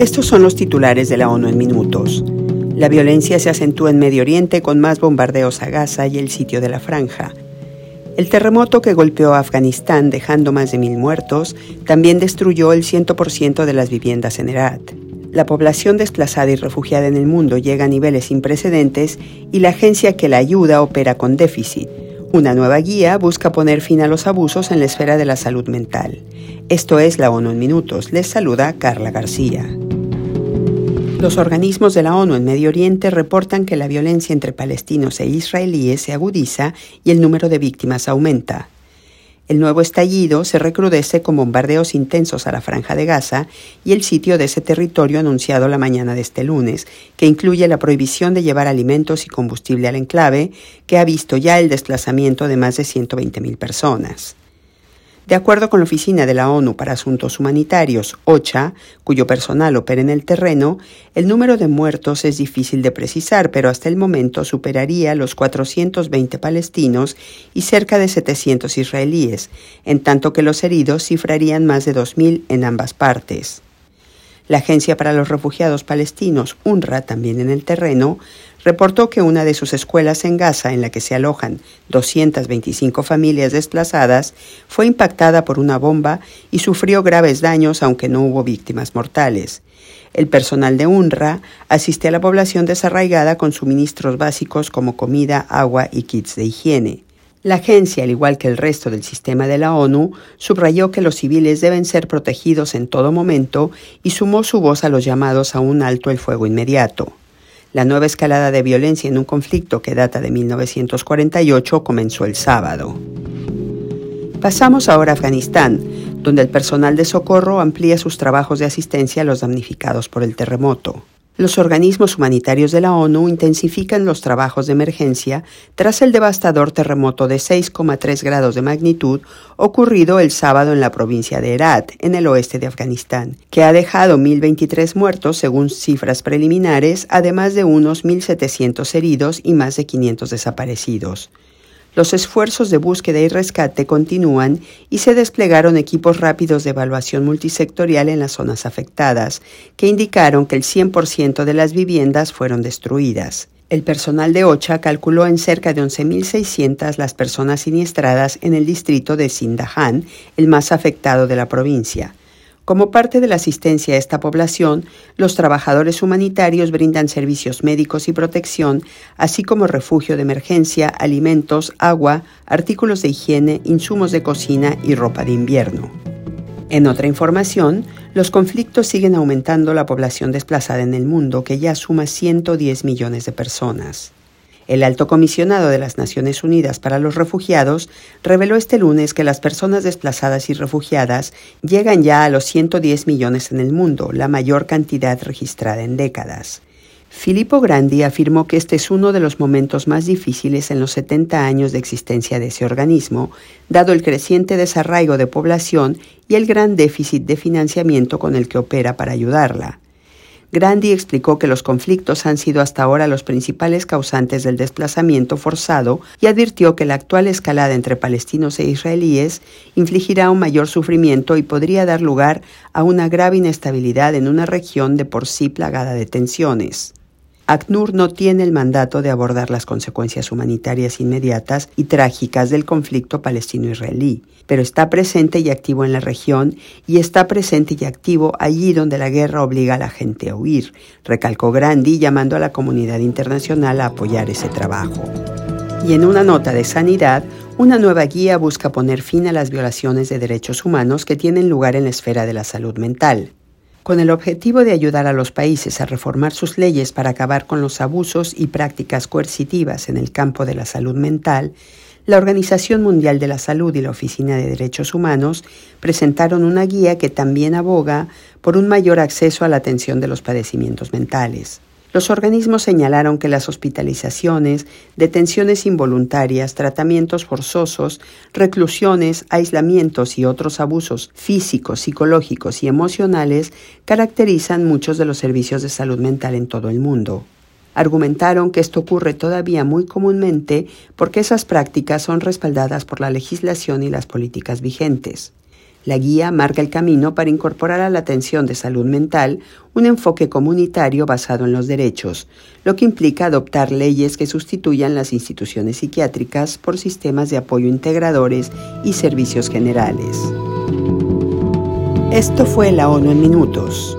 Estos son los titulares de la ONU en minutos. La violencia se acentúa en Medio Oriente con más bombardeos a Gaza y el sitio de la franja. El terremoto que golpeó a Afganistán dejando más de mil muertos también destruyó el 100% de las viviendas en Herat. La población desplazada y refugiada en el mundo llega a niveles sin precedentes y la agencia que la ayuda opera con déficit. Una nueva guía busca poner fin a los abusos en la esfera de la salud mental. Esto es la ONU en Minutos. Les saluda Carla García. Los organismos de la ONU en Medio Oriente reportan que la violencia entre palestinos e israelíes se agudiza y el número de víctimas aumenta. El nuevo estallido se recrudece con bombardeos intensos a la franja de Gaza y el sitio de ese territorio anunciado la mañana de este lunes, que incluye la prohibición de llevar alimentos y combustible al enclave, que ha visto ya el desplazamiento de más de 120.000 personas. De acuerdo con la Oficina de la ONU para Asuntos Humanitarios, OCHA, cuyo personal opera en el terreno, el número de muertos es difícil de precisar, pero hasta el momento superaría los 420 palestinos y cerca de 700 israelíes, en tanto que los heridos cifrarían más de 2.000 en ambas partes. La Agencia para los Refugiados Palestinos, UNRWA, también en el terreno, reportó que una de sus escuelas en Gaza, en la que se alojan 225 familias desplazadas, fue impactada por una bomba y sufrió graves daños, aunque no hubo víctimas mortales. El personal de UNRWA asiste a la población desarraigada con suministros básicos como comida, agua y kits de higiene. La agencia, al igual que el resto del sistema de la ONU, subrayó que los civiles deben ser protegidos en todo momento y sumó su voz a los llamados a un alto el fuego inmediato. La nueva escalada de violencia en un conflicto que data de 1948 comenzó el sábado. Pasamos ahora a Afganistán, donde el personal de socorro amplía sus trabajos de asistencia a los damnificados por el terremoto. Los organismos humanitarios de la ONU intensifican los trabajos de emergencia tras el devastador terremoto de 6,3 grados de magnitud ocurrido el sábado en la provincia de Herat, en el oeste de Afganistán, que ha dejado 1.023 muertos según cifras preliminares, además de unos 1.700 heridos y más de 500 desaparecidos. Los esfuerzos de búsqueda y rescate continúan y se desplegaron equipos rápidos de evaluación multisectorial en las zonas afectadas, que indicaron que el 100% de las viviendas fueron destruidas. El personal de OCHA calculó en cerca de 11.600 las personas siniestradas en el distrito de Sindahan, el más afectado de la provincia. Como parte de la asistencia a esta población, los trabajadores humanitarios brindan servicios médicos y protección, así como refugio de emergencia, alimentos, agua, artículos de higiene, insumos de cocina y ropa de invierno. En otra información, los conflictos siguen aumentando la población desplazada en el mundo, que ya suma 110 millones de personas. El alto comisionado de las Naciones Unidas para los Refugiados reveló este lunes que las personas desplazadas y refugiadas llegan ya a los 110 millones en el mundo, la mayor cantidad registrada en décadas. Filippo Grandi afirmó que este es uno de los momentos más difíciles en los 70 años de existencia de ese organismo, dado el creciente desarraigo de población y el gran déficit de financiamiento con el que opera para ayudarla. Grandi explicó que los conflictos han sido hasta ahora los principales causantes del desplazamiento forzado y advirtió que la actual escalada entre palestinos e israelíes infligirá un mayor sufrimiento y podría dar lugar a una grave inestabilidad en una región de por sí plagada de tensiones. ACNUR no tiene el mandato de abordar las consecuencias humanitarias inmediatas y trágicas del conflicto palestino-israelí, pero está presente y activo en la región y está presente y activo allí donde la guerra obliga a la gente a huir, recalcó Grandi llamando a la comunidad internacional a apoyar ese trabajo. Y en una nota de sanidad, una nueva guía busca poner fin a las violaciones de derechos humanos que tienen lugar en la esfera de la salud mental con el objetivo de ayudar a los países a reformar sus leyes para acabar con los abusos y prácticas coercitivas en el campo de la salud mental, la Organización Mundial de la Salud y la Oficina de Derechos Humanos presentaron una guía que también aboga por un mayor acceso a la atención de los padecimientos mentales. Los organismos señalaron que las hospitalizaciones, detenciones involuntarias, tratamientos forzosos, reclusiones, aislamientos y otros abusos físicos, psicológicos y emocionales caracterizan muchos de los servicios de salud mental en todo el mundo. Argumentaron que esto ocurre todavía muy comúnmente porque esas prácticas son respaldadas por la legislación y las políticas vigentes. La guía marca el camino para incorporar a la atención de salud mental un enfoque comunitario basado en los derechos, lo que implica adoptar leyes que sustituyan las instituciones psiquiátricas por sistemas de apoyo integradores y servicios generales. Esto fue la ONU en minutos